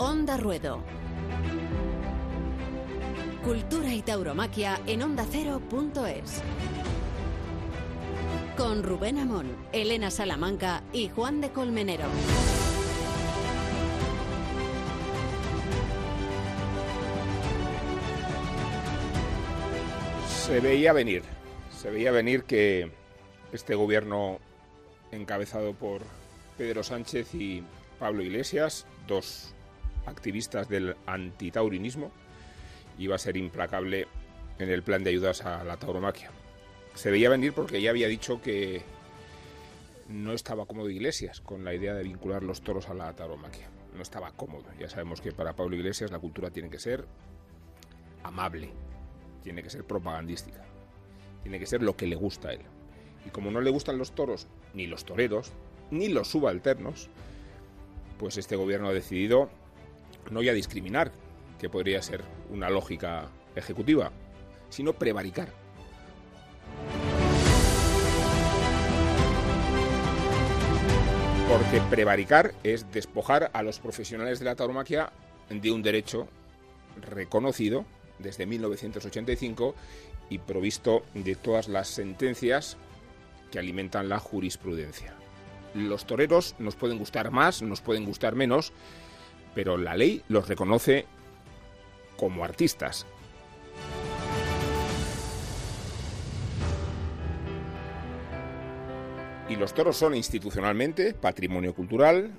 Onda Ruedo. Cultura y tauromaquia en ondacero.es. Con Rubén Amón, Elena Salamanca y Juan de Colmenero. Se veía venir, se veía venir que este gobierno encabezado por Pedro Sánchez y Pablo Iglesias, dos activistas del antitaurinismo, iba a ser implacable en el plan de ayudas a la tauromaquia. Se veía venir porque ya había dicho que no estaba cómodo Iglesias con la idea de vincular los toros a la tauromaquia. No estaba cómodo. Ya sabemos que para Pablo Iglesias la cultura tiene que ser amable, tiene que ser propagandística, tiene que ser lo que le gusta a él. Y como no le gustan los toros, ni los toreros, ni los subalternos, pues este gobierno ha decidido no ya discriminar, que podría ser una lógica ejecutiva, sino prevaricar. Porque prevaricar es despojar a los profesionales de la tauromaquia de un derecho reconocido desde 1985 y provisto de todas las sentencias que alimentan la jurisprudencia. Los toreros nos pueden gustar más, nos pueden gustar menos, pero la ley los reconoce como artistas. Y los toros son institucionalmente patrimonio cultural,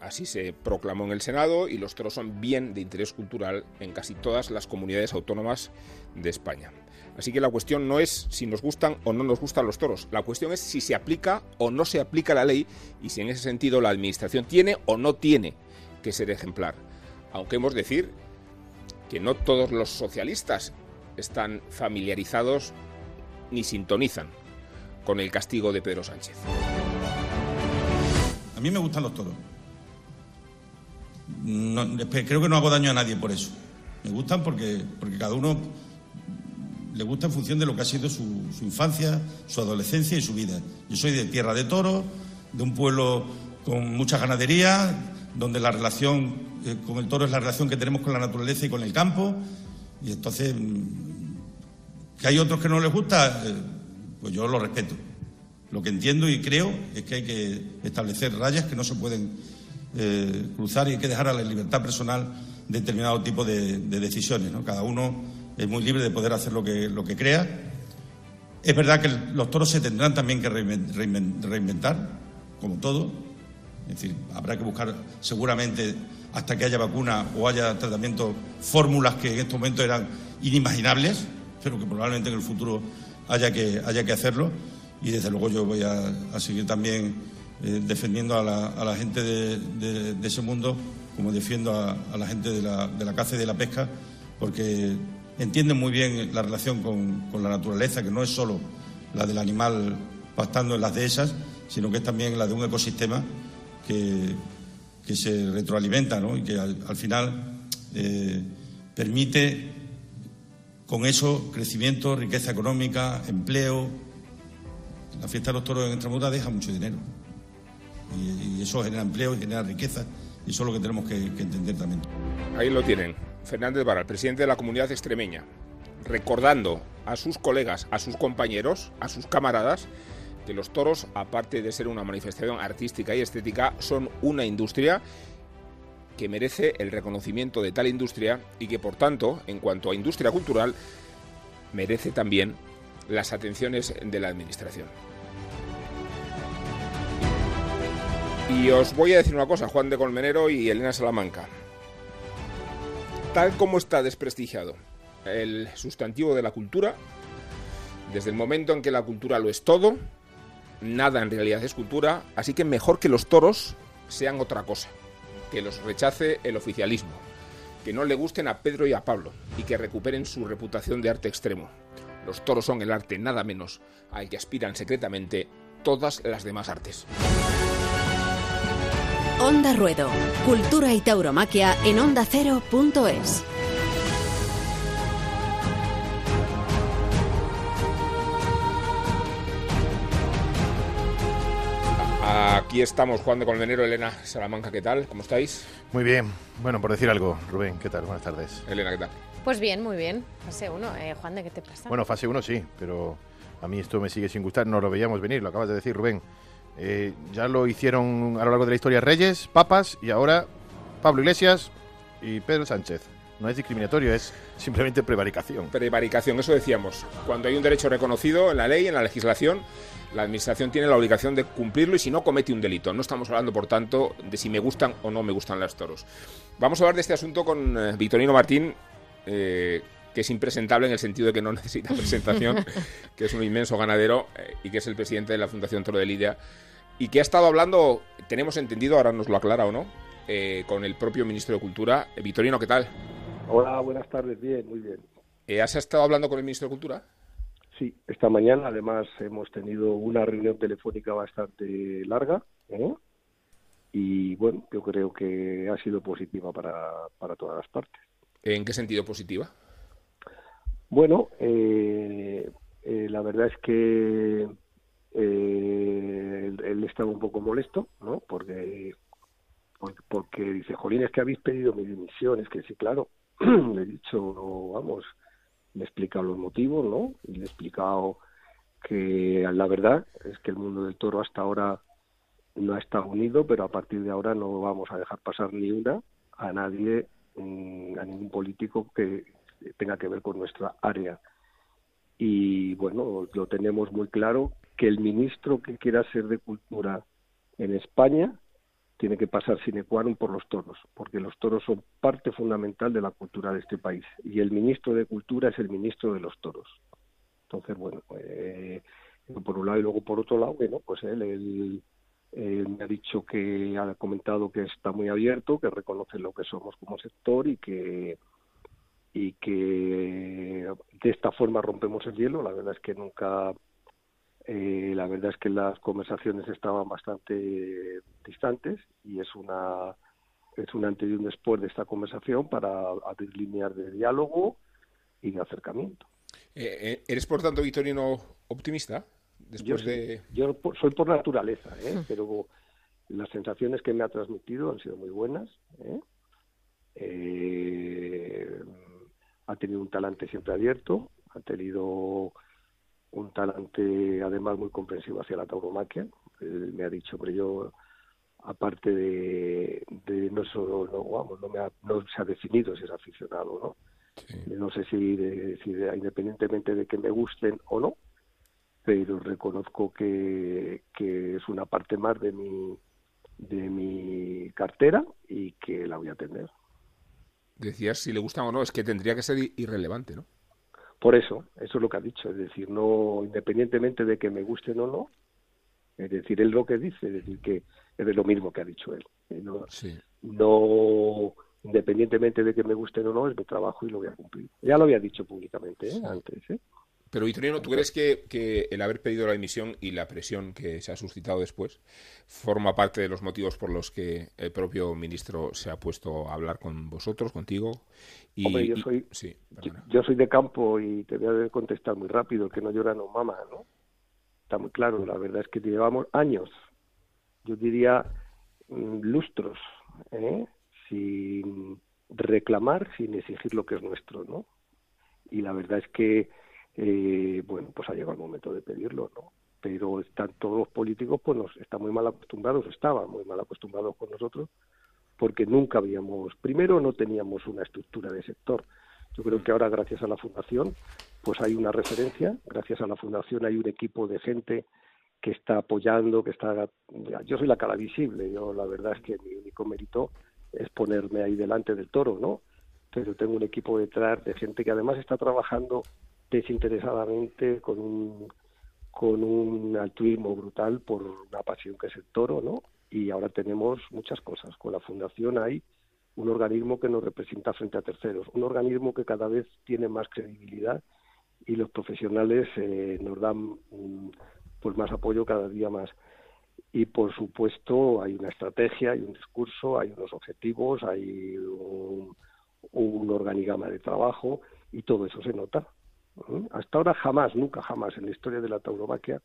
así se proclamó en el Senado, y los toros son bien de interés cultural en casi todas las comunidades autónomas de España. Así que la cuestión no es si nos gustan o no nos gustan los toros, la cuestión es si se aplica o no se aplica la ley y si en ese sentido la Administración tiene o no tiene que ser ejemplar. Aunque hemos de decir que no todos los socialistas están familiarizados ni sintonizan con el castigo de Pedro Sánchez. A mí me gustan los toros. creo que no hago daño a nadie por eso. Me gustan porque, porque cada uno le gusta en función de lo que ha sido su, infancia, su adolescencia y su vida. Yo soy de tierra de toros, de un pueblo con mucha ganadería, donde la relación eh, con el toro es la relación que tenemos con la naturaleza y con el campo. Y entonces, mm, que hay otros que no les gusta, eh, pues yo lo respeto. Lo que entiendo y creo es que hay que establecer rayas que no se pueden eh, cruzar y hay que dejar a la libertad personal determinado tipo de, decisiones. Cada uno es muy libre de poder hacer lo que, lo que crea. Es verdad que los toros se tendrán también que reinventar, como todo. Es decir, habrá que buscar seguramente hasta que haya vacuna o haya tratamiento fórmulas que en este momento eran inimaginables, pero que probablemente en el futuro haya que, haya que hacerlo. Y desde luego yo voy a, seguir también eh, defendiendo a la, gente de, ese mundo, como defiendo a, la gente de la, de la caza y de la pesca, porque entienden muy bien la relación con, la naturaleza, que no es solo la del animal pastando en las dehesas, sino que es también la de un ecosistema que, que se retroalimenta ¿no? y que al, final eh, permite con eso crecimiento, riqueza económica, empleo. La fiesta de los toros en Extremadura deja mucho dinero y, eso genera empleo y genera riqueza y eso es lo que tenemos que, entender también. Ahí lo tienen. Fernández Vara, el presidente de la comunidad extremeña, recordando a sus colegas, a sus compañeros, a sus camaradas, que los toros, aparte de ser una manifestación artística y estética, son una industria que merece el reconocimiento de tal industria y que, por tanto, en cuanto a industria cultural, merece también las atenciones de la Administración. Y os voy a decir una cosa, Juan de Colmenero y Elena Salamanca tal como está desprestigiado el sustantivo de la cultura, desde el momento en que la cultura lo es todo, nada en realidad es cultura, así que mejor que los toros sean otra cosa, que los rechace el oficialismo, que no le gusten a Pedro y a Pablo y que recuperen su reputación de arte extremo. Los toros son el arte nada menos al que aspiran secretamente todas las demás artes. Onda Ruedo. Cultura y tauromaquia en ondacero.es. Aquí estamos, Juan de Colmenero, Elena Salamanca, ¿qué tal? ¿Cómo estáis? Muy bien. Bueno, por decir algo, Rubén, ¿qué tal? Buenas tardes. Elena, ¿qué tal? Pues bien, muy bien. Fase 1. Eh, Juan, ¿de qué te pasa? Bueno, fase 1 sí, pero a mí esto me sigue sin gustar. No lo veíamos venir, lo acabas de decir, Rubén. Eh, ya lo hicieron a lo largo de la historia Reyes, Papas y ahora Pablo Iglesias y Pedro Sánchez. No es discriminatorio, es simplemente prevaricación. Prevaricación, eso decíamos. Cuando hay un derecho reconocido en la ley, en la legislación, la Administración tiene la obligación de cumplirlo y si no comete un delito. No estamos hablando, por tanto, de si me gustan o no me gustan los toros. Vamos a hablar de este asunto con eh, Victorino Martín, eh, que es impresentable en el sentido de que no necesita presentación, que es un inmenso ganadero eh, y que es el presidente de la Fundación Toro de Lidia y que ha estado hablando, tenemos entendido, ahora nos lo aclara o no, con el propio ministro de Cultura. Victorino, ¿qué tal? Hola, buenas tardes, bien, muy bien. ¿Has estado hablando con el ministro de Cultura? Sí, esta mañana además hemos tenido una reunión telefónica bastante larga ¿eh? y bueno, yo creo que ha sido positiva para, para todas las partes. ¿En qué sentido positiva? Bueno, eh, eh, la verdad es que él, él, estaba un poco molesto, ¿no? Porque, porque dice, Jolín, es que habéis pedido mi dimisión, es que sí, claro, le he dicho, vamos, le he explicado los motivos, ¿no? Y le he explicado que la verdad es que el mundo del toro hasta ahora no ha estado unido, pero a partir de ahora no vamos a dejar pasar ni una a nadie, mm, a ningún político que tenga que ver con nuestra área. Y bueno, lo tenemos muy claro que el ministro que quiera ser de cultura en España tiene que pasar sine qua non por los toros, porque los toros son parte fundamental de la cultura de este país y el ministro de Cultura es el ministro de los toros. Entonces, bueno, eh, por un lado y luego por otro lado, bueno, pues él, me ha dicho que ha comentado que está muy abierto, que reconoce lo que somos como sector y que y que de esta forma rompemos el hielo. La verdad es que nunca eh, la verdad es que las conversaciones estaban bastante distantes y es una es un antes y un después de esta conversación para abrir líneas de diálogo y de acercamiento. Eh, eh, ¿Eres, por tanto, Victorino, optimista? Después yo, de... yo soy por naturaleza, ¿eh? pero las sensaciones que me ha transmitido han sido muy buenas. ¿eh? ha tenido un talante siempre abierto, ha tenido un talante además muy comprensivo hacia la tauromaquia. me ha dicho, pero yo, aparte de, no solo, no, vamos, no, me ha, no se ha definido si es aficionado no. No sé si, de, si independientemente de que me gusten o no, pero reconozco que, que es una parte más de mi, de mi cartera y que la voy a atender. Decías si le gustan o no, es que tendría que ser irrelevante, ¿no? Por eso, eso es lo que ha dicho, es decir, no independientemente de que me gusten o no, es decir, él lo que dice, es decir, que es de lo mismo que ha dicho él. Eh, no, no independientemente de que me gusten o no, es mi trabajo y lo voy a cumplir. Ya lo había dicho públicamente ¿eh? antes. ¿eh? Pero Vitorino, ¿tú crees que, el haber pedido la dimisión y la presión que se ha suscitado después forma parte de los motivos por los que el propio ministro se ha puesto a hablar con vosotros, contigo? Y, Hombre, yo soy, yo, soy de campo y te voy a contestar muy rápido, que no llora no mama, ¿no? Está muy claro, la verdad es que llevamos años, yo diría mm, lustros, ¿eh? sin reclamar, sin exigir lo que es nuestro, ¿no? Y la verdad es que eh, bueno, pues ha llegado el momento de pedirlo, ¿no? Pero están todos los políticos, pues nos están muy mal acostumbrados, estaban muy mal acostumbrados con nosotros, porque nunca habíamos, primero no teníamos una estructura de sector. Yo creo que ahora, gracias a la Fundación, pues hay una referencia, gracias a la Fundación hay un equipo de gente que está apoyando, que está... Yo soy la cara visible, yo la verdad es que mi único mérito es ponerme ahí delante del toro, ¿no? Pero tengo un equipo detrás de gente que además está trabajando desinteresadamente con un con un altruismo brutal por una pasión que es el toro, ¿no? Y ahora tenemos muchas cosas. Con la fundación hay un organismo que nos representa frente a terceros, un organismo que cada vez tiene más credibilidad y los profesionales eh, nos dan pues más apoyo cada día más. Y por supuesto hay una estrategia, hay un discurso, hay unos objetivos, hay un, un organigrama de trabajo y todo eso se nota. Hasta ahora jamás, nunca jamás en la historia de la tauromaquia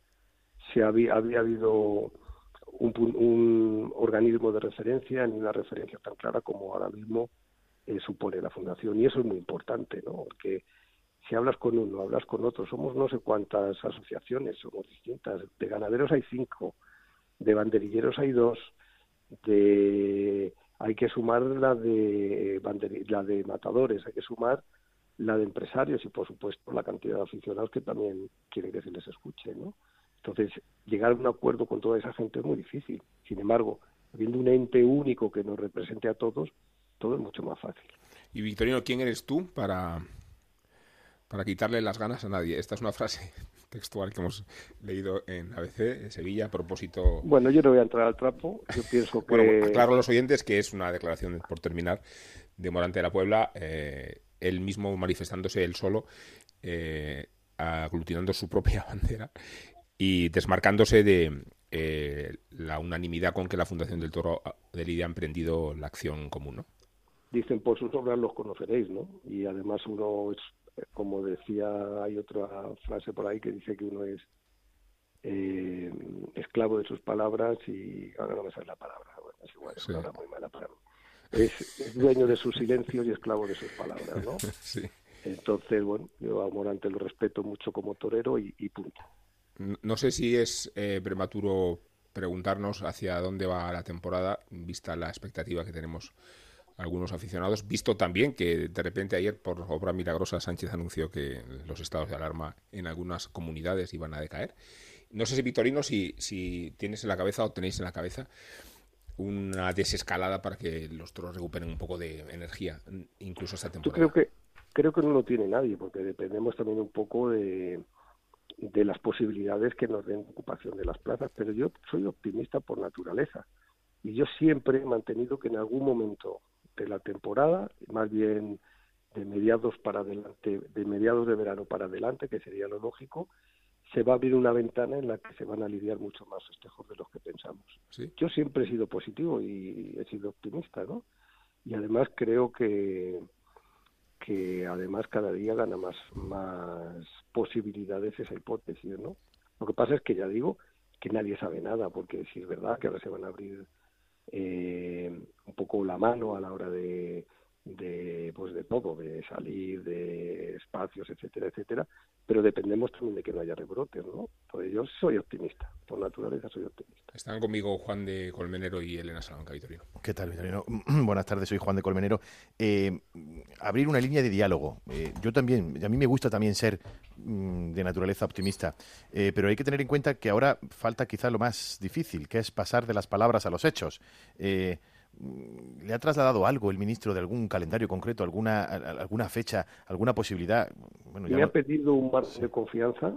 se había, había habido un, organismo de referencia ni una referencia tan clara como ahora mismo eh, supone la fundación y eso es muy importante, ¿no? Porque si hablas con uno, hablas con otro, somos no sé cuántas asociaciones, somos distintas. De ganaderos hay cinco, de banderilleros hay dos, de hay que sumar la de la de matadores, hay que sumar la de empresarios y por supuesto la cantidad de aficionados que también quieren que se les escuche, ¿no? Entonces, llegar a un acuerdo con toda esa gente es muy difícil. Sin embargo, habiendo un ente único que nos represente a todos, todo es mucho más fácil. Y Victorino, ¿quién eres tú para, para quitarle las ganas a nadie? Esta es una frase textual que hemos leído en ABC de Sevilla a propósito. Bueno, yo no voy a entrar al trapo. Yo pienso que. Bueno, aclaro a los oyentes que es una declaración, por terminar, de Morante de la Puebla, eh, él mismo manifestándose él solo, eh, aglutinando su propia bandera y desmarcándose de eh, la unanimidad con que la Fundación del Toro de Lidia ha emprendido la acción común, ¿no? Dicen, por sus obras los conoceréis, ¿no? Y además uno es, como decía, hay otra frase por ahí que dice que uno es eh, esclavo de sus palabras y ahora no me sale la palabra, bueno, es igual, es una muy mala palabra. Es, dueño de sus silencios y esclavo de sus palabras, ¿no? Sí. Entonces, bueno, yo a Morante lo respeto mucho como torero y punto. No sé si es eh, prematuro preguntarnos hacia dónde va la temporada, vista la expectativa que tenemos algunos aficionados, visto también que de repente ayer, por obra milagrosa, Sánchez anunció que los estados de alarma en algunas comunidades iban a decaer. No sé si, Victorino, si, si tienes en la cabeza o tenéis en la cabeza una desescalada para que los toros recuperen un poco de energía, incluso esta temporada. Yo creo que, creo que no lo tiene nadie, porque dependemos también un poco de de las posibilidades que nos den ocupación de las plazas, pero yo soy optimista por naturaleza y yo siempre he mantenido que en algún momento de la temporada, más bien de mediados para adelante, de mediados de verano para adelante, que sería lo lógico, se va a abrir una ventana en la que se van a lidiar mucho más festejos de los que pensamos. Yo siempre he sido positivo y he sido optimista, ¿no? Y además creo que que además cada día gana más, más posibilidades esa hipótesis, ¿no? Lo que pasa es que ya digo que nadie sabe nada, porque si es verdad que ahora se van a abrir eh, un poco la mano a la hora de, de pues de todo, de salir, de espacios, etcétera, etcétera, pero dependemos también de que no haya rebrotes, ¿no? Entonces yo soy optimista, por naturaleza soy optimista. Están conmigo Juan de Colmenero y Elena Salamanca Vitorino. ¿Qué tal, Vitorino? Buenas tardes, soy Juan de Colmenero. Eh, abrir una línea de diálogo. Eh, yo también, a mí me gusta también ser mm, de naturaleza optimista, eh, pero hay que tener en cuenta que ahora falta quizá lo más difícil, que es pasar de las palabras a los hechos. Mm, ¿Le ha trasladado algo el ministro de algún calendario concreto, alguna, alguna fecha, alguna posibilidad? Bueno, Me ha pedido un margen de confianza.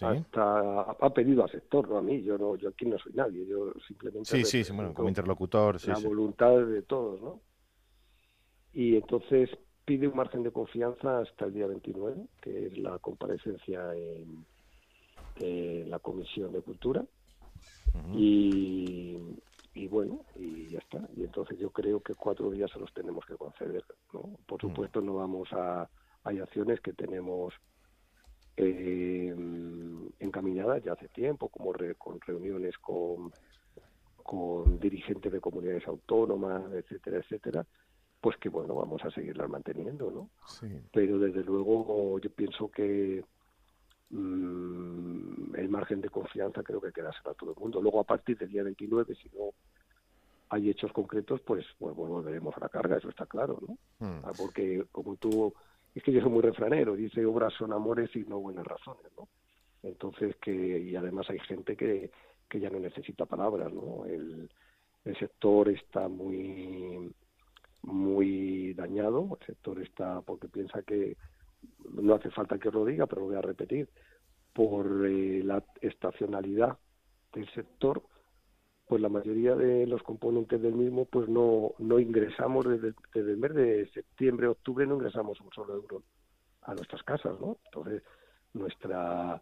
Hasta ha pedido al sector, no a mí. Yo no, yo aquí no soy nadie. Yo simplemente. Sí, sí, bueno, como interlocutor. la voluntad de todos, ¿no? Y entonces pide un margen de confianza hasta el día 29, que es la comparecencia en, la Comisión de Cultura. Y y bueno, y ya está. Y entonces yo creo que cuatro días se los tenemos que conceder. ¿no? Por mm. supuesto, no vamos a. Hay acciones que tenemos eh, encaminadas ya hace tiempo, como con reuniones con, con dirigentes de comunidades autónomas, etcétera, etcétera, pues que bueno, vamos a seguirlas manteniendo, ¿no? Pero desde luego yo pienso que Mm, el margen de confianza creo que queda a todo el mundo. Luego, a partir del día 29, si no hay hechos concretos, pues, pues volveremos a la carga, eso está claro, ¿no? Ah, porque como tú, es que yo soy muy refranero, dice obras son amores y no buenas razones, ¿no? Entonces, que, y además hay gente que, que ya no necesita palabras, ¿no? El, el sector está muy muy dañado, el sector está porque piensa que no hace falta que lo diga, pero lo voy a repetir, por eh, la estacionalidad del sector, pues la mayoría de los componentes del mismo, pues no, no ingresamos desde, el mes de septiembre, octubre, no ingresamos un solo euro a nuestras casas, ¿no? Entonces, nuestra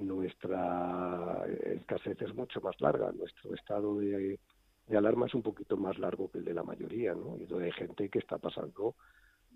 nuestra escasez es mucho más larga, nuestro estado de, de alarma es un poquito más largo que el de la mayoría, ¿no? Y hay gente que está pasando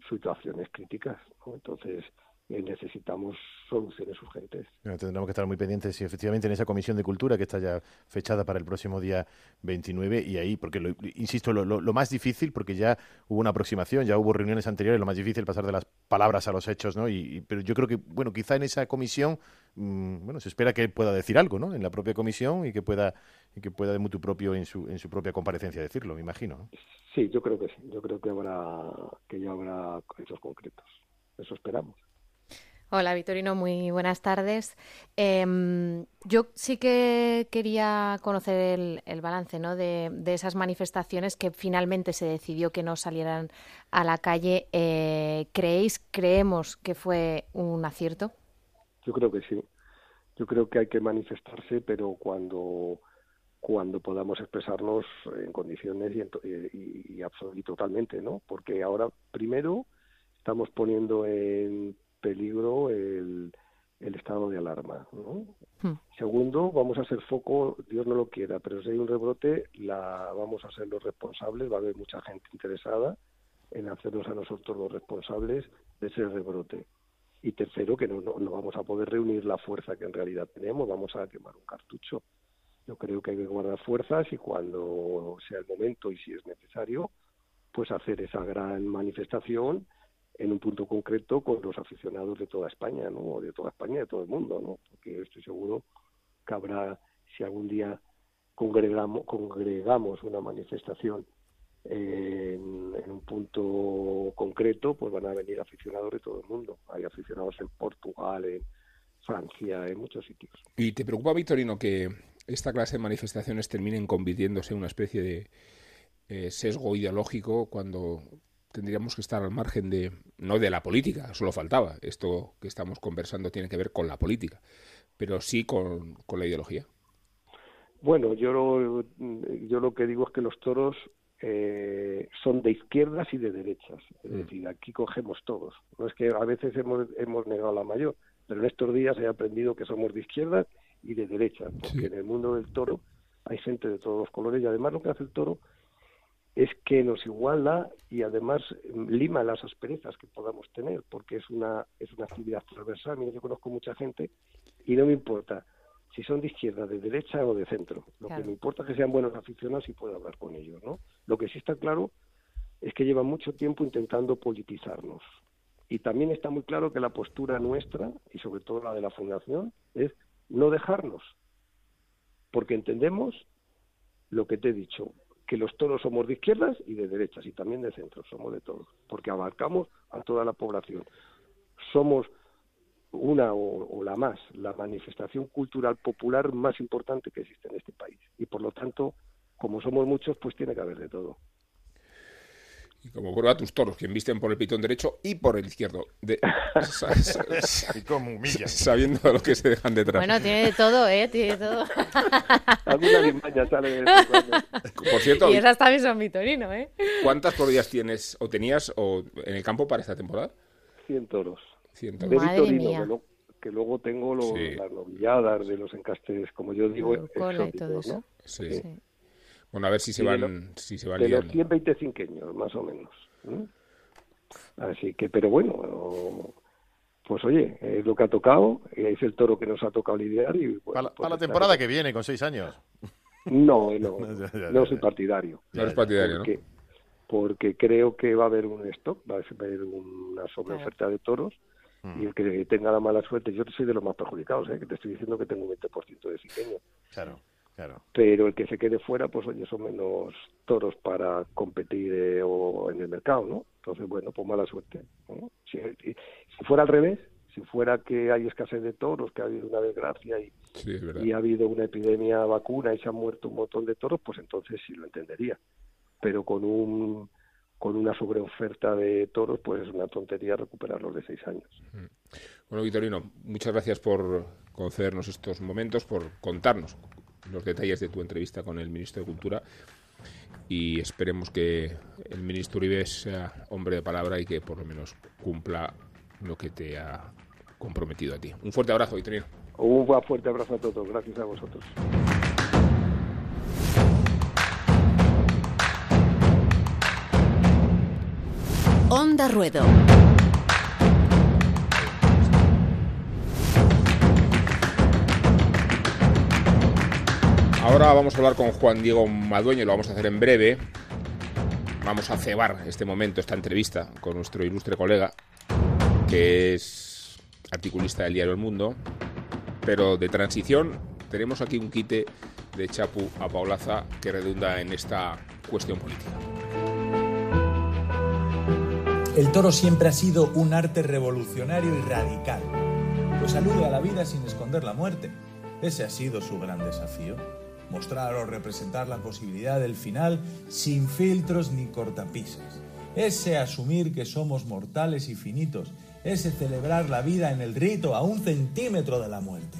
situaciones críticas. ¿no? Entonces, necesitamos soluciones urgentes. tendremos que estar muy pendientes, y efectivamente, en esa comisión de cultura que está ya fechada para el próximo día 29 y ahí, porque, lo, insisto, lo, lo, más difícil, porque ya hubo una aproximación, ya hubo reuniones anteriores, lo más difícil pasar de las palabras a los hechos, ¿no? Y, pero yo creo que, bueno, quizá en esa comisión, mm, bueno, se espera que pueda decir algo, ¿no? En la propia comisión y que pueda y que pueda de mutuo propio en su, en su propia comparecencia decirlo, me imagino. Sí, yo creo que sí, yo creo que habrá que ya habrá hechos concretos. Eso esperamos. Hola, Vitorino, muy buenas tardes. Em, yo sí que quería conocer el, balance ¿no? de, esas manifestaciones que finalmente se decidió que no salieran a la calle. Eh, ¿Creéis, creemos que fue un acierto? Yo creo que sí. Yo creo que hay que manifestarse, pero cuando cuando podamos expresarnos en condiciones y, y totalmente, ¿no? Porque ahora, primero, estamos poniendo en peligro el, estado de alarma. ¿no? Hmm. Segundo, vamos a ser foco, Dios no lo quiera, pero si hay un rebrote, la, vamos a ser los responsables, va a haber mucha gente interesada en hacernos a nosotros los responsables de ese rebrote. Y tercero, que no, no, vamos a poder reunir la fuerza que en realidad tenemos, vamos a quemar un cartucho. Yo creo que hay que guardar fuerzas y cuando sea el momento y si es necesario, pues hacer esa gran manifestación en un punto concreto con los aficionados de toda España, ¿no? De toda España, de todo el mundo, ¿no? Porque estoy seguro que habrá, si algún día congregamos, congregamos una manifestación en, un punto concreto, pues van a venir aficionados de todo el mundo. Hay aficionados en Portugal, en Francia, en muchos sitios. ¿Y te preocupa, Victorino, que esta clase de manifestaciones terminen convirtiéndose en una especie de eh, sesgo ideológico cuando tendríamos que estar al margen de, no de la política, solo faltaba. Esto que estamos conversando tiene que ver con la política, pero sí con, la ideología. Bueno, yo lo, yo lo que digo es que los toros eh, son de izquierdas y de derechas. Es mm. decir, aquí cogemos todos. No es que a veces hemos, hemos negado la mayor, pero en estos días he aprendido que somos de izquierdas y de derechas, porque en el mundo del toro hay gente de todos los colores y además lo que hace el toro es que nos iguala y además lima las asperezas que podamos tener, porque es una, es una actividad transversal. Mira, yo conozco mucha gente y no me importa si son de izquierda, de derecha o de centro. Lo que me importa es que sean buenos aficionados y pueda hablar con ellos, ¿no? Lo que sí está claro es que llevan mucho tiempo intentando politizarnos. Y también está muy claro que la postura nuestra, y sobre todo la de la Fundación, es no dejarnos. Porque entendemos lo que te he dicho, que los toros somos de izquierdas y de derechas y también de centro, somos de todos, porque abarcamos a toda la población. Somos una o, la más, la manifestación cultural popular más importante que existe en este país. Y por lo tanto, como somos muchos, pues tiene que haber de todo y como prueba tus toros, que visten por el pitón derecho y por el izquierdo. De, y como humilla. Sabiendo lo que se dejan detrás. Bueno, tiene de todo, ¿eh? Tiene de todo. Alguna limaña sale de Por cierto... Y esas también son Vitorino, ¿eh? ¿Cuántas corridas tienes o tenías o en el campo para esta temporada? 100 toros. 100 toros. Madre mía. Que, luego tengo las novilladas de los encastes, como yo digo, exóticos, ¿no? sí. sí. Bueno, a ver si se van, de si se van de los 125 más o menos. Así que, pero bueno, pues oye, es lo que ha tocado, es el toro que nos ha tocado lidiar. Y, para, pues la temporada que viene, con seis años. No, no, no soy partidario. No eres partidario, porque, ¿no? Porque creo que va a haber un stock, va a haber una sobreoferta de toros mm. y el que tenga la mala suerte, yo soy de los más perjudicados, ¿eh? que te estoy diciendo que tengo un 20% de ciqueño. Claro. Pero el que se quede fuera, pues oye, son menos toros para competir eh, o en el mercado, ¿no? Entonces, bueno, pues mala suerte. Si, fuera al revés, si fuera que hay escasez de toros, que ha habido una desgracia y, y ha habido una epidemia vacuna y se han muerto un montón de toros, pues entonces sí lo entendería. Pero con un con una sobreoferta de toros, pues es una tontería recuperarlos de seis años. Mm. Bueno, Vitorino, muchas gracias por concedernos estos momentos, por contarnos los detalles de tu entrevista con el ministro de Cultura y esperemos que el ministro Uribe sea hombre de palabra y que por lo menos cumpla lo que te ha comprometido a ti. Un fuerte abrazo, Vitorino. Un fuerte abrazo a todos. Gracias a vosotros. Onda Ruedo. Ahora vamos a hablar con Juan Diego Madueño, lo vamos a hacer en breve. Vamos a cebar este momento, esta entrevista con nuestro ilustre colega, que es articulista del diario El Mundo. Pero de transición tenemos aquí un quite de Chapu a Paulaza que redunda en esta cuestión política. El toro siempre ha sido un arte revolucionario y radical, pues alude a la vida sin esconder la muerte. Ese ha sido su gran desafío, mostrar o representar la posibilidad del final sin filtros ni cortapisas. Ese asumir que somos mortales y finitos, ese celebrar la vida en el rito a un centímetro de la muerte.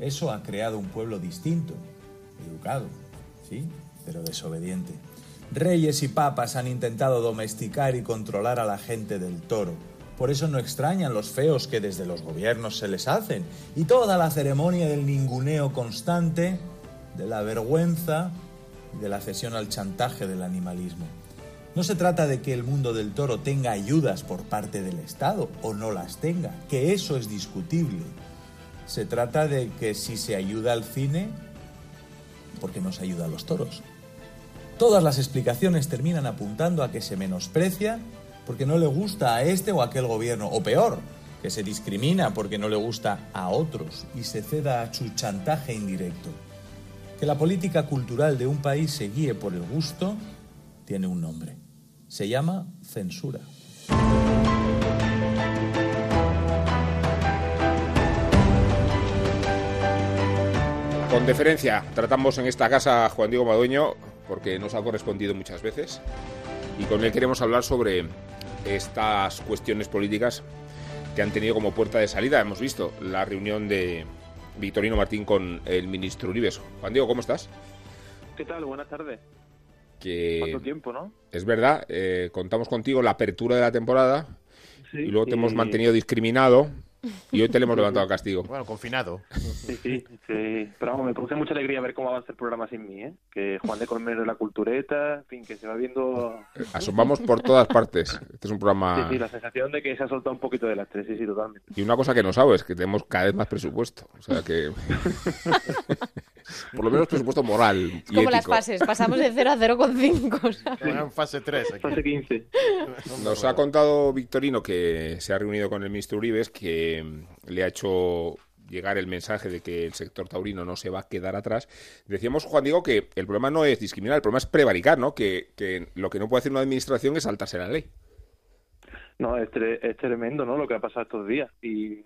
Eso ha creado un pueblo distinto, educado, sí, pero desobediente. Reyes y papas han intentado domesticar y controlar a la gente del toro. Por eso no extrañan los feos que desde los gobiernos se les hacen y toda la ceremonia del ninguneo constante, de la vergüenza y de la cesión al chantaje del animalismo. No se trata de que el mundo del toro tenga ayudas por parte del Estado o no las tenga, que eso es discutible. Se trata de que si se ayuda al cine, ¿por qué no se ayuda a los toros? Todas las explicaciones terminan apuntando a que se menosprecia porque no le gusta a este o aquel gobierno, o peor, que se discrimina porque no le gusta a otros y se ceda a su chantaje indirecto. Que la política cultural de un país se guíe por el gusto tiene un nombre. Se llama censura. Con deferencia, tratamos en esta casa a Juan Diego Madueño, porque nos ha correspondido muchas veces, y con él queremos hablar sobre estas cuestiones políticas que han tenido como puerta de salida. Hemos visto la reunión de Victorino Martín con el ministro Uribe. Juan Diego, ¿cómo estás? ¿Qué tal? Buenas tardes. Que ¿Cuánto tiempo, no? Es verdad, eh, contamos contigo la apertura de la temporada y luego te hemos mantenido discriminado y hoy te le hemos levantado castigo. Bueno, confinado. Sí, sí, sí. Pero vamos, me produce mucha alegría ver cómo avanza el programa sin mí, ¿eh? Que Juan de Colmero de la cultureta, en fin, que se va viendo... Asomamos por todas partes. Este es un programa... Sí, sí, la sensación de que se ha soltado un poquito de las tres, sí, sí, totalmente. Y una cosa que no sabes, que tenemos cada vez más presupuesto. O sea que... por lo menos presupuesto moral. Es como las fases, pasamos de 0 a 0,5. en fase 3. Aquí. Fase 15. Nos ha contado Victorino que se ha reunido con el ministro Uribes, que le ha hecho llegar el mensaje de que el sector taurino no se va a quedar atrás. Decíamos, Juan Diego, que el problema no es discriminar, el problema es prevaricar, ¿no? Que, lo que no puede hacer una administración es saltarse la ley. No, es, tre- es tremendo, ¿no? Lo que ha pasado estos días. Y,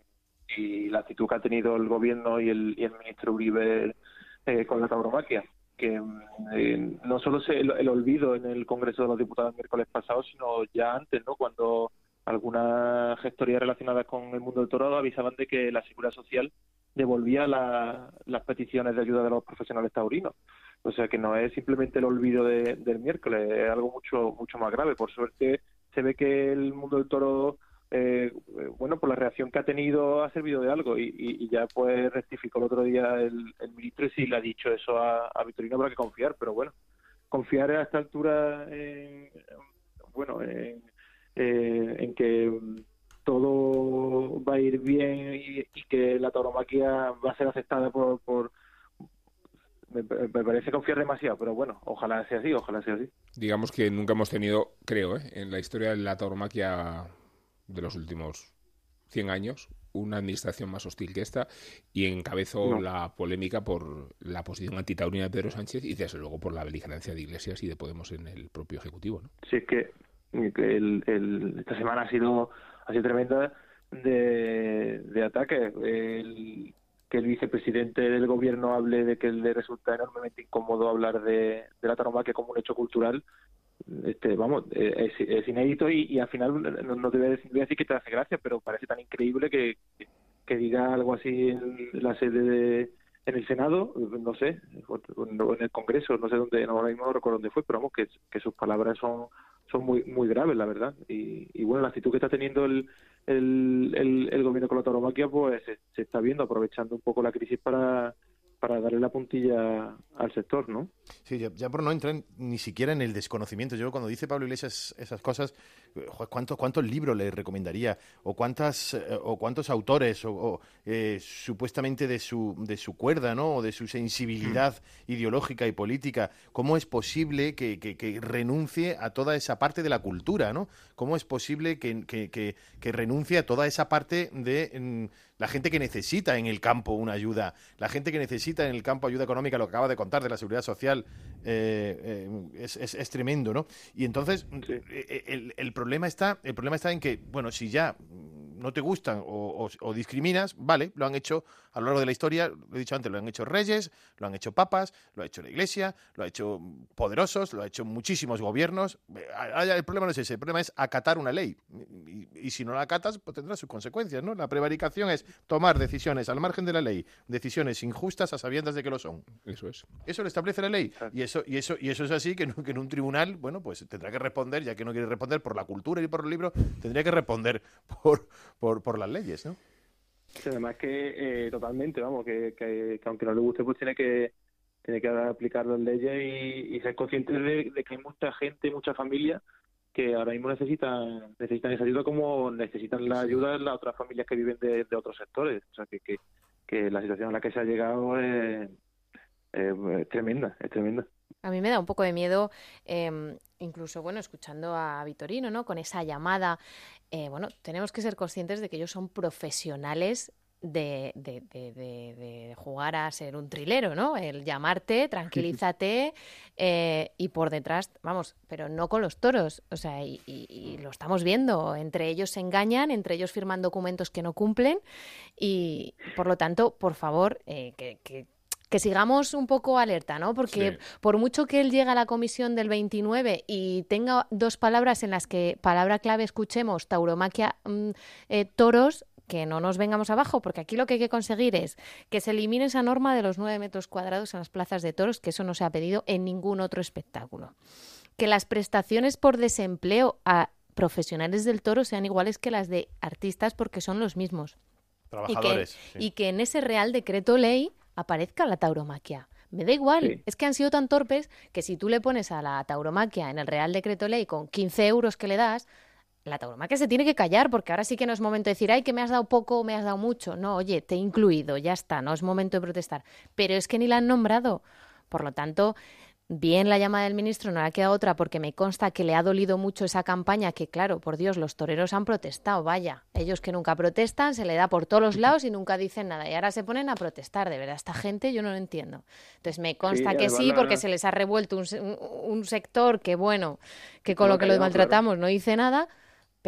la actitud que ha tenido el gobierno y el, y el ministro Uribe eh, con la tauromaquia. Que eh, no solo se, el, el olvido en el Congreso de los Diputados el miércoles pasado, sino ya antes, ¿no? Cuando algunas gestorías relacionadas con el mundo del toro avisaban de que la Seguridad Social devolvía la- las peticiones de ayuda de los profesionales taurinos. O sea que no es simplemente el olvido de- del miércoles, es algo mucho mucho más grave. Por suerte se ve que el mundo del toro, eh, eh, bueno, por la reacción que ha tenido ha servido de algo y, y- ya pues rectificó el otro día el, ministro y sí le ha dicho eso a, a Victorino habrá que confiar, pero bueno, confiar a esta altura en, bueno, en, eh, en que todo va a ir bien y, y que la tauromaquia va a ser aceptada por... por me, me parece confiar demasiado, pero bueno, ojalá sea así, ojalá sea así. Digamos que nunca hemos tenido, creo, ¿eh? en la historia de la tauromaquia de los últimos 100 años, una administración más hostil que esta y encabezó No. la polémica por la posición antitaurina de Pedro Sánchez y desde luego por la beligerancia de Iglesias y de Podemos en el propio Ejecutivo. ¿no? Sí, es que el, el- esta semana ha sido, ha sido tremenda de, de ataques. El- que el vicepresidente del gobierno hable de que le resulta enormemente incómodo hablar de, de la tauromaquia como un hecho cultural, este, vamos, eh, es, inédito y, al final no, no te voy a decir, voy a decir que te hace gracia, pero parece tan increíble que, que diga algo así en la sede de en el Senado, no sé, en el Congreso, no sé dónde, no, no recuerdo dónde fue, pero vamos, que sus palabras son son muy muy graves, la verdad. Y, y bueno, la actitud que está teniendo el, el, el, gobierno con la tauromaquia, pues se, se está viendo, aprovechando un poco la crisis para, para darle la puntilla al sector, ¿no? Sí, ya, por no entrar ni siquiera en el desconocimiento. Yo cuando dice Pablo Iglesias esas cosas, ¿cuántos, cuántos libros le recomendaría? ¿O, cuántas, eh, o cuántos autores? ¿O, eh, supuestamente de su, de su cuerda, ¿no? O de su sensibilidad mm. ideológica y política. ¿Cómo es posible que, que, renuncie a toda esa parte de la cultura, ¿no? ¿Cómo es posible que, que renuncie a toda esa parte de... La gente que necesita en el campo una ayuda, la gente que necesita en el campo ayuda económica, lo que acaba de contar de la seguridad social, eh, eh, es, tremendo, ¿no? Y entonces eh, el, el, problema está, el problema está en que, bueno, si ya no te gustan o, discriminas, vale, lo han hecho a lo largo de la historia, lo he dicho antes, lo han hecho reyes, lo han hecho papas, lo ha hecho la iglesia, lo ha hecho poderosos, lo ha hecho muchísimos gobiernos. El problema no es ese, el problema es acatar una ley. Y, si no la acatas, pues tendrá sus consecuencias, ¿no? La prevaricación es tomar decisiones al margen de la ley, decisiones injustas a sabiendas de que lo son. Eso es. Eso lo establece la ley. Y eso, y eso, y eso es así que, que en un tribunal, bueno, pues tendrá que responder, ya que no quiere responder por la cultura y por el libro, tendría que responder por, por, por las leyes, ¿no? Además que eh, totalmente, vamos, que, que, aunque no le guste, pues tiene que tiene que aplicar las leyes y, ser consciente de, que hay mucha gente, mucha familia que ahora mismo necesitan necesitan esa ayuda como necesitan la ayuda de las otras familias que viven de, otros sectores. O sea, que, que, que, la situación a la que se ha llegado es, es tremenda, es tremenda. A mí me da un poco de miedo, eh, incluso, bueno, escuchando a Vitorino, ¿no? Con esa llamada. Eh, bueno, tenemos que ser conscientes de que ellos son profesionales de, de, de, de, jugar a ser un trilero, ¿no? El llamarte, tranquilízate eh, y por detrás, vamos, pero no con los toros, o sea, y, y, lo estamos viendo, entre ellos se engañan, entre ellos firman documentos que no cumplen y, por lo tanto, por favor, eh, que, que que sigamos un poco alerta, ¿no? Porque por mucho que él llegue a la comisión del 29 y tenga dos palabras en las que, palabra clave, escuchemos tauromaquia, mm, eh, toros, que no nos vengamos abajo, porque aquí lo que hay que conseguir es que se elimine esa norma de los nueve metros cuadrados en las plazas de toros, que eso no se ha pedido en ningún otro espectáculo. Que las prestaciones por desempleo a profesionales del toro sean iguales que las de artistas, porque son los mismos. Trabajadores. y que en ese Real Decreto Ley aparezca la tauromaquia. Me da igual, es que han sido tan torpes que si tú le pones a la tauromaquia en el Real Decreto Ley con 15 euros que le das, la tauromaquia se tiene que callar porque ahora sí que no es momento de decir, ay, que me has dado poco o me has dado mucho. No, oye, te he incluido, ya está, no es momento de protestar. Pero es que ni la han nombrado. Por lo tanto, bien la llamada del ministro, no le ha quedado otra porque me consta que le ha dolido mucho esa campaña que, claro, por Dios, los toreros han protestado, vaya, ellos que nunca protestan, se le da por todos los lados y nunca dicen nada. Y ahora se ponen a protestar, de verdad, esta gente yo no lo entiendo. Entonces me consta que sí porque se les ha revuelto un, sector que, bueno, que con lo que los maltratamos no dice nada,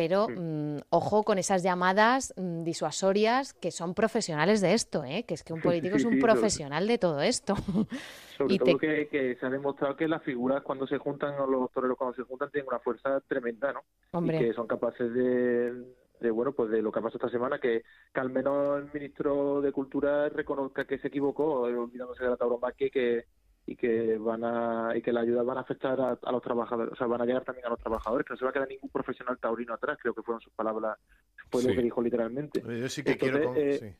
pero mm, ojo con esas llamadas mm, disuasorias que son profesionales de esto, ¿eh? que es que un político es un profesional de todo esto. Sobre todo que, se ha demostrado que las figuras cuando se juntan, o los toreros cuando se juntan, tienen una fuerza tremenda, ¿no? Hombre. Y que son capaces de, de, bueno, pues de lo que ha pasado esta semana, que, que al menos el ministro de Cultura reconozca que se equivocó, olvidándose de la tauromaquia que y que van a y que la ayuda van a afectar a, los trabajadores, o sea, van a llegar también a los trabajadores, que no se va a quedar ningún profesional taurino atrás, creo que fueron sus palabras, fue lo que dijo literalmente. Yo sí que quiero... Eh,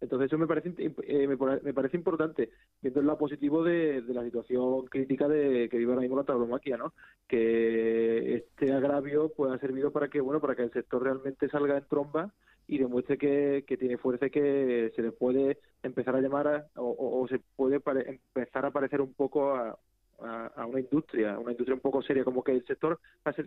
entonces eso me parece eh, me, parece importante, viendo el lado positivo de, la situación crítica de que vive ahora mismo la tauromaquia, ¿no? Que este agravio pues ha servido para que bueno para que el sector realmente salga en tromba y demuestre que, tiene fuerza y que se le puede empezar a llamar o, se puede empezar a parecer un poco a, una industria, una industria un poco seria, como que el sector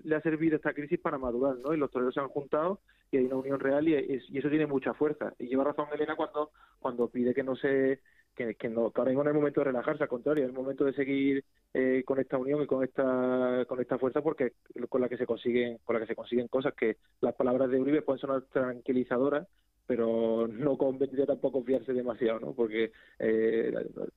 le ha servido esta crisis para madurar, ¿no? Y los toreros se han juntado y hay una unión real y, y, eso tiene mucha fuerza. Y lleva razón Elena cuando, cuando pide que no se que, que, no, ahora mismo no es momento de relajarse, al contrario, es el momento de seguir eh, con esta unión y con esta con esta fuerza porque con la que se consiguen con la que se consiguen cosas que las palabras de Uribe pueden sonar tranquilizadoras pero no convendría tampoco fiarse demasiado, ¿no? Porque eh,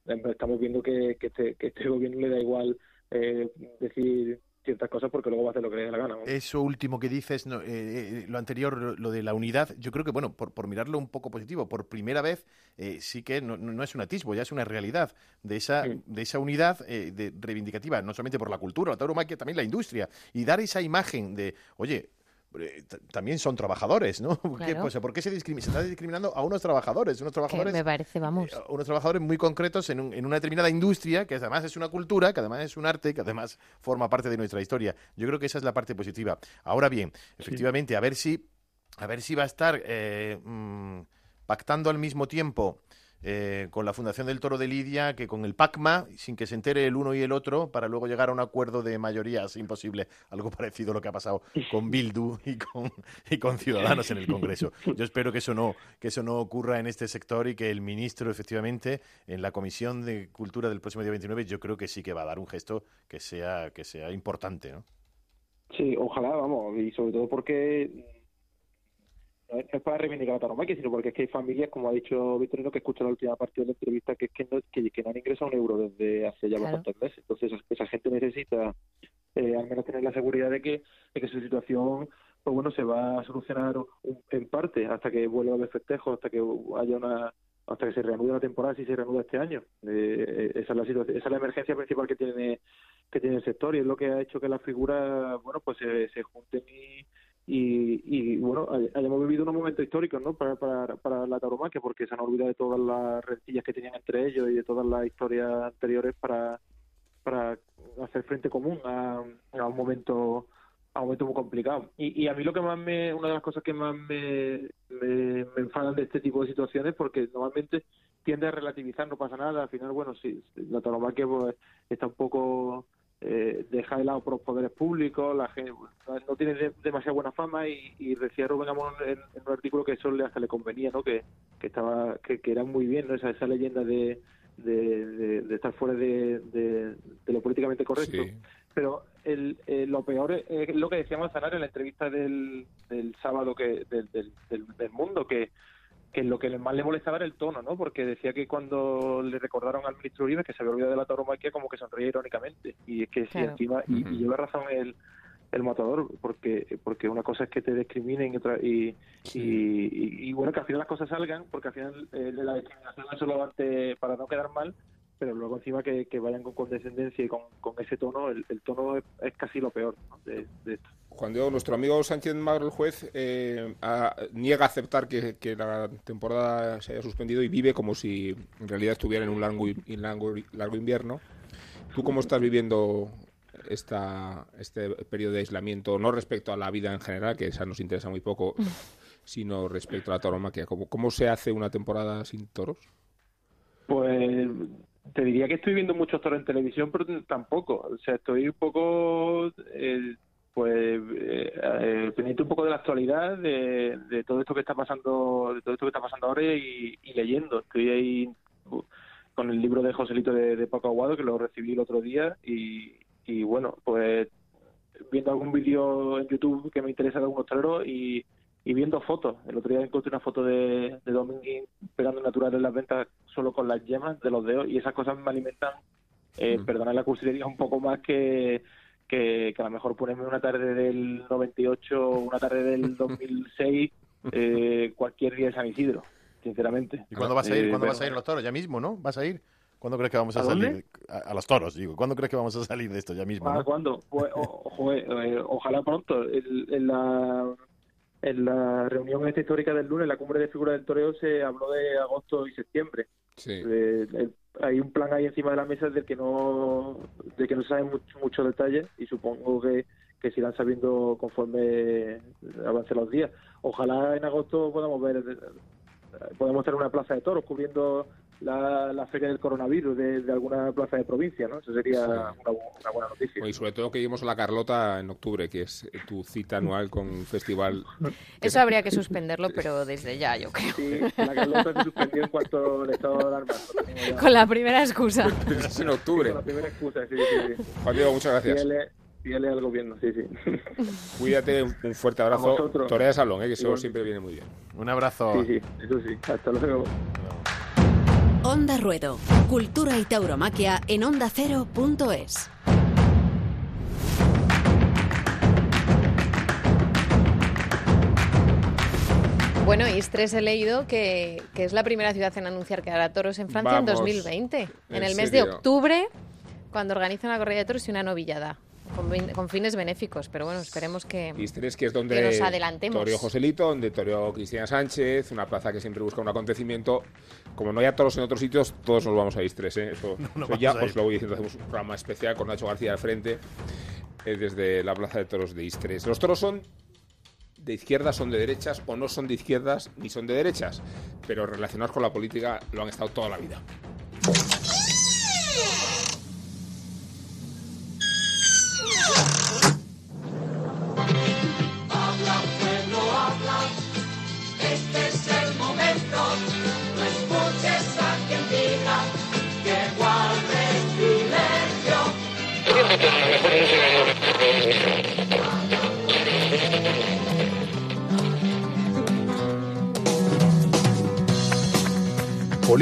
estamos viendo que, que, este, que este gobierno le da igual eh, decir ciertas cosas porque luego va a hacer lo que le dé la gana. Eso último que dices, eh, eh, lo anterior, lo de la unidad, yo creo que, bueno, por, por mirarlo un poco positivo, por primera vez eh, sí que no, no, es un atisbo, ya es una realidad de esa, de esa unidad de reivindicativa, no solamente por la cultura, la tauromaquia, también la industria, y dar esa imagen de, oye, eh, también son trabajadores, ¿no? Pues, ¿Por qué se, está discriminando a unos trabajadores? Unos trabajadores me parece, vamos. Eh, unos trabajadores muy concretos en, en, una determinada industria, que además es una cultura, que además es un arte, que además forma parte de nuestra historia. Yo creo que esa es la parte positiva. Ahora bien, efectivamente, a ver si a ver si va a estar eh, mm, pactando al mismo tiempo eh, con la Fundación del Toro de Lidia que con el PACMA, sin que se entere el uno y el otro, para luego llegar a un acuerdo de mayorías imposible. Algo parecido a lo que ha pasado con Bildu y con, y con Ciudadanos en el Congreso. Yo espero que eso, no, que eso no ocurra en este sector y que el ministro, efectivamente, en la Comisión de Cultura del próximo día 29, yo creo que sí que va a dar un gesto que sea, que sea importante, ¿no? Sí, ojalá, vamos, y sobre todo porque no es, para reivindicar a tauromaquia, sino porque es que hay familias, como ha dicho Victorino, que escucha la última parte de la entrevista, que es que no, que, no han ingresado un euro desde hace ya bastantes meses. Entonces, esa gente necesita eh, al menos tener la seguridad de que, de que su situación pues bueno, se va a solucionar en parte hasta que vuelva a haber festejos, hasta que haya una hasta que se reanude la temporada si se reanuda este año. Eh, esa es la situación, esa es la emergencia principal que tiene que tiene el sector y es lo que ha hecho que las figuras bueno pues se, se junten y, y, y bueno, hayamos vivido unos momentos históricos ¿no? para, para, para la tauromaquia, porque se han olvidado de todas las rencillas que tenían entre ellos y de todas las historias anteriores para, para hacer frente común a, un momento a un momento muy complicado. Y, y, a mí lo que más me, una de las cosas que más me, me, me enfadan de este tipo de situaciones, porque normalmente tiende a relativizar, no pasa nada, al final, bueno, sí, la tauromaquia pues, está un poco eh, deja de lado por los poderes públicos, la gente no tiene demasiada buena fama y, y decía Rubén Amón en, un artículo que eso le, hasta le convenía, ¿no? que, que estaba que, que era muy bien ¿no? esa, esa leyenda de, de, de, estar fuera de, de, lo políticamente correcto. Pero el, lo peor es, lo que decíamos Zanar en la entrevista del, del sábado que del, del, del mundo, que que lo que más le molestaba era el tono, ¿no? Porque decía que cuando le recordaron al ministro Uribe que se había olvidado de la tauromaquia como que sonreía irónicamente. Y es que si encima, y, y, lleva razón el, el matador, porque porque una cosa es que te discriminen y otra y, y, bueno, que al final las cosas salgan, porque al final eh, la discriminación es solo para no quedar mal, pero luego encima que, vayan con condescendencia y con, ese tono, el, tono es, casi lo peor de, esto. Cuando nuestro amigo Sánchez Magro, el juez, eh, niega aceptar que, la temporada se haya suspendido y vive como si en realidad estuviera en un largo, largo, largo invierno. ¿Tú cómo estás viviendo esta, este periodo de aislamiento, no respecto a la vida en general, que esa nos interesa muy poco, sino respecto a la tauromaquia? ¿Cómo, ¿Cómo se hace una temporada sin toros? Pues te diría que estoy viendo muchos toros en televisión, pero tampoco. O sea, estoy un poco, eh, pues, eh, eh, pendiente un poco de la actualidad, de, de, todo esto que está pasando, de todo esto que está pasando ahora y, leyendo. Estoy ahí con el libro de Joselito de, de Paco Aguado, que lo recibí el otro día, y, y bueno, pues viendo algún vídeo en YouTube que me interesa de algunos toreros y y viendo fotos. El otro día encontré una foto de, de Domínguez pegando natural en las ventas solo con las yemas de los dedos y esas cosas me alimentan, eh, perdona la cursilería, un poco más que, que, a lo mejor ponerme una tarde del 98, una tarde del 2006, eh, cualquier día de San Isidro, sinceramente. ¿Y cuándo vas a ir? Eh, ¿Cuándo vas a ir a los toros? ¿Ya mismo, no? ¿Vas a ir? ¿Cuándo crees que vamos a, salir? A, los toros, digo. ¿Cuándo crees que vamos a salir de esto ya mismo? ¿no? ¿Cuándo? Pues, eh, ojalá pronto. en la en la reunión esta histórica del lunes, la cumbre de figuras del toreo, se habló de agosto y septiembre. hay un plan ahí encima de la mesa del que no, de que no se saben muchos mucho detalles y supongo que, que se irán sabiendo conforme avancen los días. Ojalá en agosto podamos ver, podamos tener una plaza de toros cubriendo la, la feria del coronavirus de, alguna plaza de provincia, ¿no? Eso sería una, buena noticia. Y sobre todo que lleguemos a la Carlota en octubre, que es tu cita anual con un festival. Eso habría que suspenderlo, pero desde ya, yo creo. Sí, la Carlota se suspendió en cuanto al estado de alarma. Con la primera excusa. es en octubre. con la primera excusa, sí, sí. Juan Diego, muchas gracias. Pídele al gobierno, sí, sí. Cuídate, un fuerte abrazo. Torea de salón, ¿eh? que eso siempre viene muy bien. Un abrazo. Sí, sí, eso sí. Hasta luego. Onda Ruedo. Cultura y tauromaquia en ondacero.es. Bueno, Istres he leído que, es la primera ciudad en anunciar que hará toros en Francia en 2020. En, el mes de octubre, cuando organiza una corrida de toros y una novillada. Con, fines benéficos, pero bueno, esperemos que, Istres, que es donde nos adelantemos. Toreó Joselito, donde toreó Cristina Sánchez, una plaza que siempre busca un acontecimiento. Como no hay toros en otros sitios, todos nos vamos a Istres. ¿eh? Eso, ya os lo voy diciendo, hacemos un programa especial con Nacho García al frente eh, desde la plaza de toros de Istres. Los toros son de izquierdas, son de derechas, o no son de izquierdas ni son de derechas, pero relacionados con la política lo han estado toda la vida.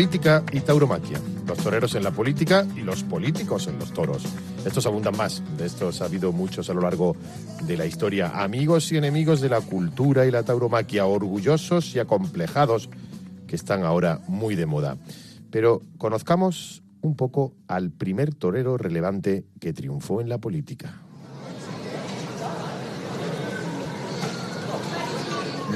Política y tauromaquia. Los toreros en la política y los políticos en los toros. Estos abundan más. De estos ha habido muchos a lo largo de la historia. Amigos y enemigos de la cultura y la tauromaquia, orgullosos y acomplejados, que están ahora muy de moda. Pero conozcamos un poco al primer torero relevante que triunfó en la política.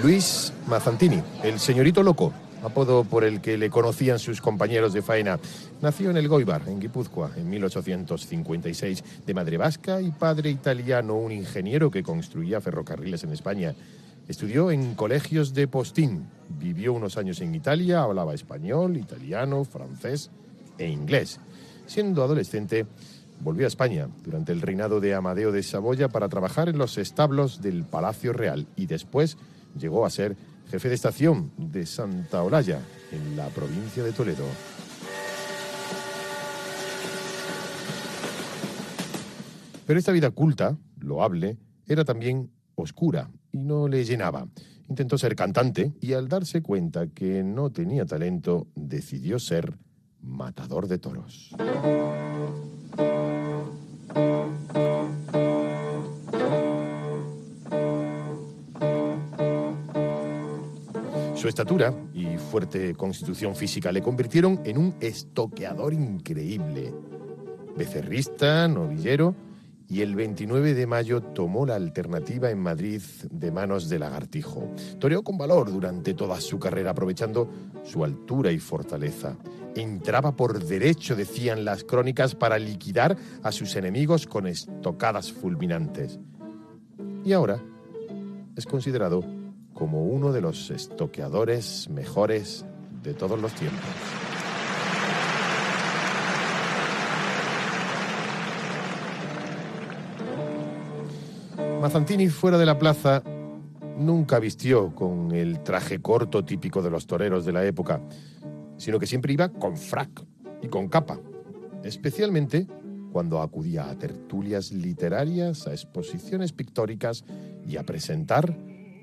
Luis Mazantini, el señorito loco, apodo por el que le conocían sus compañeros de faena. Nació en el Goibar, en Guipúzcoa, en 1856, de madre vasca y padre italiano, un ingeniero que construía ferrocarriles en España. Estudió en colegios de postín, vivió unos años en Italia, hablaba español, italiano, francés e inglés. Siendo adolescente, volvió a España durante el reinado de Amadeo de Saboya para trabajar en los establos del Palacio Real y después llegó a ser jefe de estación de Santa Olalla, en la provincia de Toledo. Pero esta vida culta, loable, era también oscura y no le llenaba. Intentó ser cantante y al darse cuenta que no tenía talento, decidió ser matador de toros. Su estatura y fuerte constitución física le convirtieron en un estoqueador increíble. Becerrista, novillero, y el 29 de mayo tomó la alternativa en Madrid de manos de Lagartijo. Toreó con valor durante toda su carrera, aprovechando su altura y fortaleza. Entraba por derecho, decían las crónicas, para liquidar a sus enemigos con estocadas fulminantes. Y ahora es considerado como uno de los estoqueadores mejores de todos los tiempos. Mazantini fuera de la plaza nunca vistió con el traje corto típico de los toreros de la época, sino que siempre iba con frac y con capa, especialmente cuando acudía a tertulias literarias, a exposiciones pictóricas y a presentar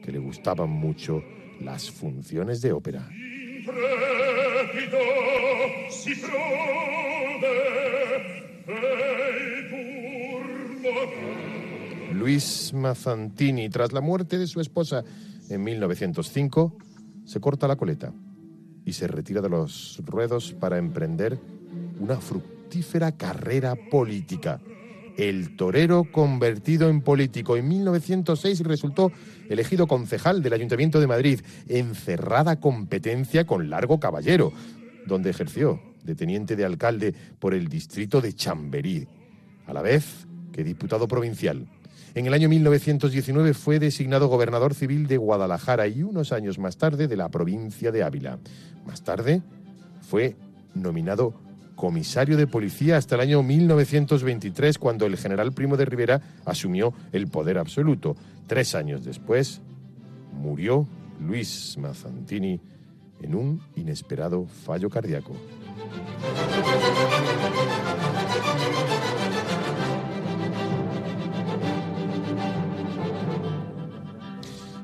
que le gustaban mucho las funciones de ópera. Luis Mazantini, tras la muerte de su esposa en 1905, se corta la coleta y se retira de los ruedos para emprender una fructífera carrera política el torero convertido en político. En 1906 resultó elegido concejal del Ayuntamiento de Madrid, en cerrada competencia con Largo Caballero, donde ejerció de teniente de alcalde por el distrito de Chamberí, a la vez que diputado provincial. En el año 1919 fue designado gobernador civil de Guadalajara y unos años más tarde de la provincia de Ávila. Más tarde fue nominado comisario de policía hasta el año 1923, cuando el general Primo de Rivera asumió el poder absoluto. Tres años después, murió Luis Mazantini en un inesperado fallo cardíaco.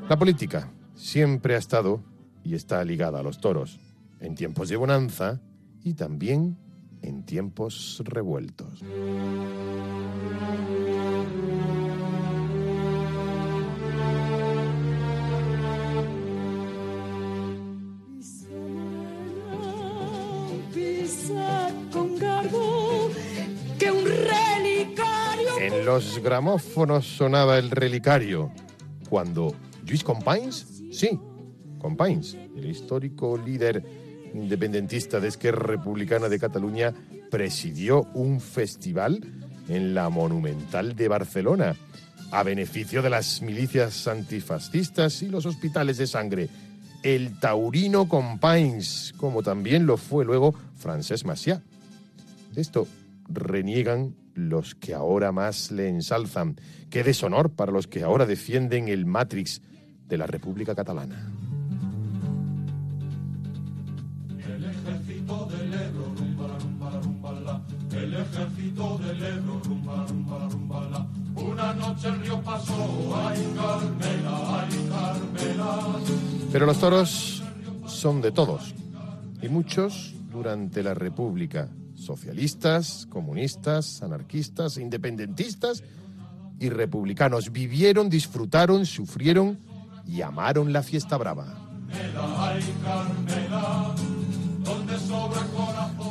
La política siempre ha estado y está ligada a los toros, en tiempos de bonanza y también en tiempos revueltos. En los gramófonos sonaba el relicario. Cuando Luis Companys, sí, Companys, el histórico líder independentista de Esquerra Republicana de Cataluña, presidió un festival en la Monumental de Barcelona, a beneficio de las milicias antifascistas y los hospitales de sangre. El Taurino Companys, como también lo fue luego Francesc Macià. esto reniegan los que ahora más le ensalzan. Qué deshonor para los que ahora defienden el Matrix de la República Catalana. Ejército del Ebro, rumba, rumba, rumba, Una noche el río pasó, ay Carmela, ay Carmela. Pero los toros son de todos, y muchos durante la República socialistas, comunistas, anarquistas, independentistas y republicanos. Vivieron, disfrutaron, sufrieron y amaron la fiesta brava.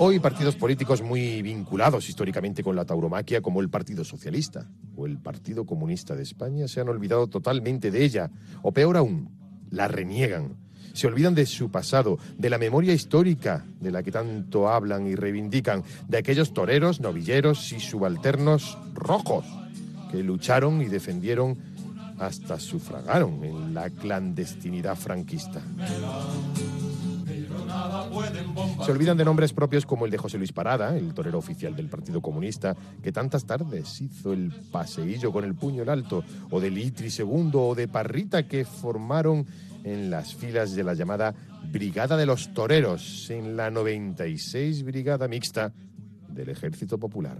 Hoy partidos políticos muy vinculados históricamente con la tauromaquia como el Partido Socialista o el Partido Comunista de España se han olvidado totalmente de ella o peor aún, la reniegan se olvidan de su pasado, de la memoria histórica de la que tanto hablan y reivindican, de aquellos toreros, novilleros y subalternos rojos que lucharon y defendieron hasta sufragaron en la clandestinidad franquista. Se olvidan de nombres propios como el de José Luis Parada, el torero oficial del Partido Comunista, que tantas tardes hizo el paseillo con el puño en alto, o de Litri II o de Parrita, que formaron en las filas de la llamada Brigada de los Toreros, en la 96 Brigada Mixta del Ejército Popular.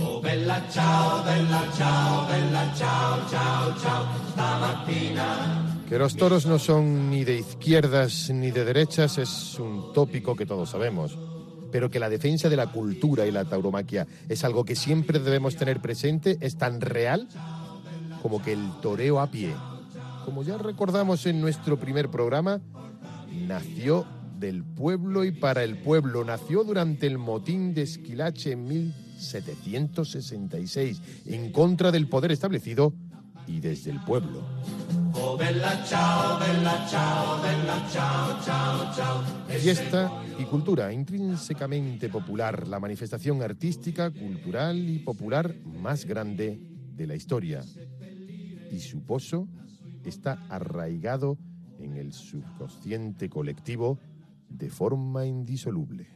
Oh, bella ciao, bella ciao, bella ciao, ciao, ciao, Que los toros no son ni de izquierdas ni de derechas es un tópico que todos sabemos. Pero que la defensa de la cultura y la tauromaquia es algo que siempre debemos tener presente, es tan real como que el toreo a pie, como ya recordamos en nuestro primer programa, nació del pueblo y para el pueblo, nació durante el motín de Esquilache en 1766, en contra del poder establecido y desde el pueblo. Fiesta y cultura intrínsecamente popular, la manifestación artística, cultural y popular más grande de la historia y su pozo está arraigado en el subconsciente colectivo de forma indisoluble.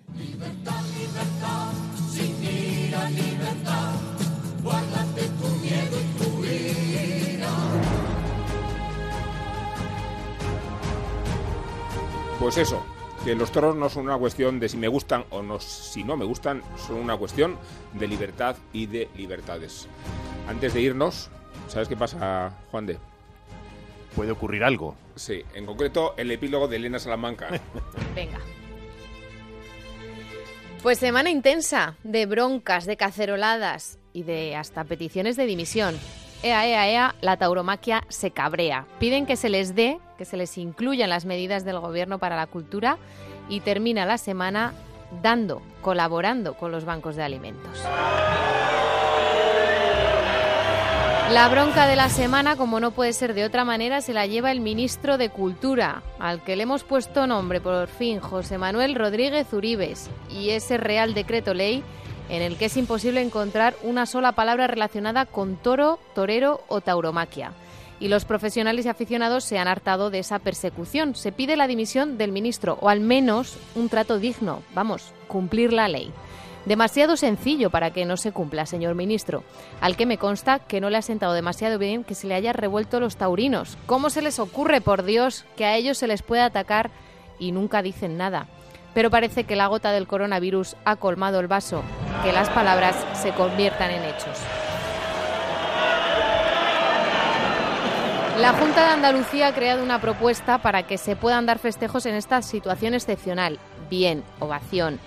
Guárdate tu miedo y tu. Pues eso, que los toros no son una cuestión de si me gustan o no, si no me gustan, son una cuestión de libertad y de libertades. Antes de irnos, ¿Sabes qué pasa, Juan de? Puede ocurrir algo. Sí, en concreto el epílogo de Elena Salamanca. Venga. Pues semana intensa de broncas, de caceroladas y de hasta peticiones de dimisión. Ea, ea, ea, la tauromaquia se cabrea. Piden que se les dé, que se les incluyan las medidas del gobierno para la cultura y termina la semana dando, colaborando con los bancos de alimentos. La bronca de la semana, como no puede ser de otra manera, se la lleva el ministro de Cultura, al que le hemos puesto nombre por fin, José Manuel Rodríguez Uribes, y ese Real Decreto Ley en el que es imposible encontrar una sola palabra relacionada con toro, torero o tauromaquia. Y los profesionales y aficionados se han hartado de esa persecución. Se pide la dimisión del ministro, o al menos un trato digno, vamos, cumplir la ley. Demasiado sencillo para que no se cumpla, señor ministro, al que me consta que no le ha sentado demasiado bien que se le haya revuelto los taurinos. ¿Cómo se les ocurre, por Dios, que a ellos se les puede atacar y nunca dicen nada? Pero parece que la gota del coronavirus ha colmado el vaso, que las palabras se conviertan en hechos. La Junta de Andalucía ha creado una propuesta para que se puedan dar festejos en esta situación excepcional. Bien, ovación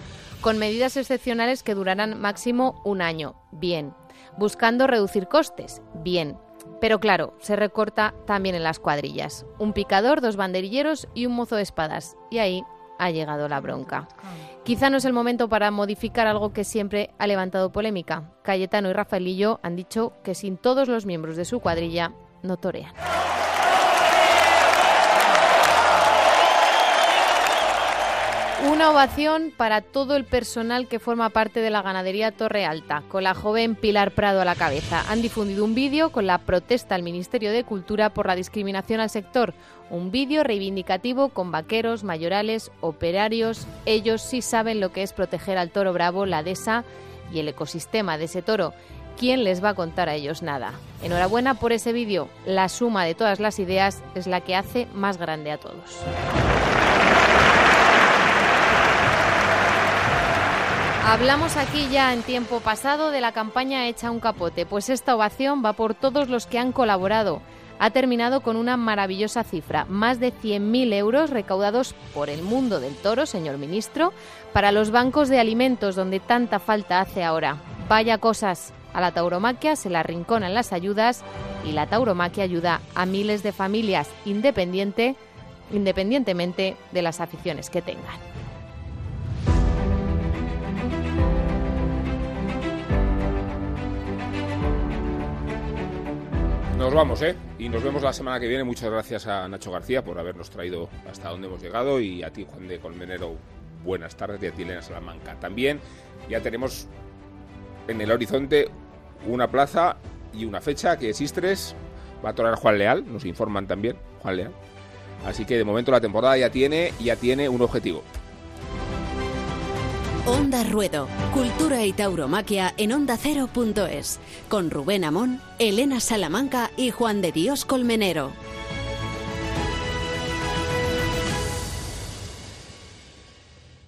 con medidas excepcionales que durarán máximo un año. Bien. Buscando reducir costes. Bien. Pero claro, se recorta también en las cuadrillas. Un picador, dos banderilleros y un mozo de espadas. Y ahí ha llegado la bronca. Quizá no es el momento para modificar algo que siempre ha levantado polémica. Cayetano y Rafaelillo han dicho que sin todos los miembros de su cuadrilla no torean. Una ovación para todo el personal que forma parte de la ganadería Torre Alta, con la joven Pilar Prado a la cabeza. Han difundido un vídeo con la protesta al Ministerio de Cultura por la discriminación al sector. Un vídeo reivindicativo con vaqueros, mayorales, operarios. Ellos sí saben lo que es proteger al toro bravo, la dehesa y el ecosistema de ese toro. ¿Quién les va a contar a ellos nada? Enhorabuena por ese vídeo. La suma de todas las ideas es la que hace más grande a todos. Hablamos aquí ya en tiempo pasado de la campaña Hecha un capote, pues esta ovación va por todos los que han colaborado. Ha terminado con una maravillosa cifra, más de 100.000 euros recaudados por el mundo del toro, señor ministro, para los bancos de alimentos donde tanta falta hace ahora. Vaya cosas, a la tauromaquia se la rinconan las ayudas y la tauromaquia ayuda a miles de familias independiente, independientemente de las aficiones que tengan. Nos vamos, ¿eh? Y nos vemos la semana que viene. Muchas gracias a Nacho García por habernos traído hasta donde hemos llegado y a ti, Juan de Colmenero, buenas tardes y a ti, Elena Salamanca. También ya tenemos en el horizonte una plaza y una fecha que Sistres va a tocar Juan Leal, nos informan también, Juan Leal. Así que de momento la temporada ya tiene, ya tiene un objetivo. Onda Ruedo, Cultura y Tauromaquia en onda ondacero.es, con Rubén Amón, Elena Salamanca y Juan de Dios Colmenero.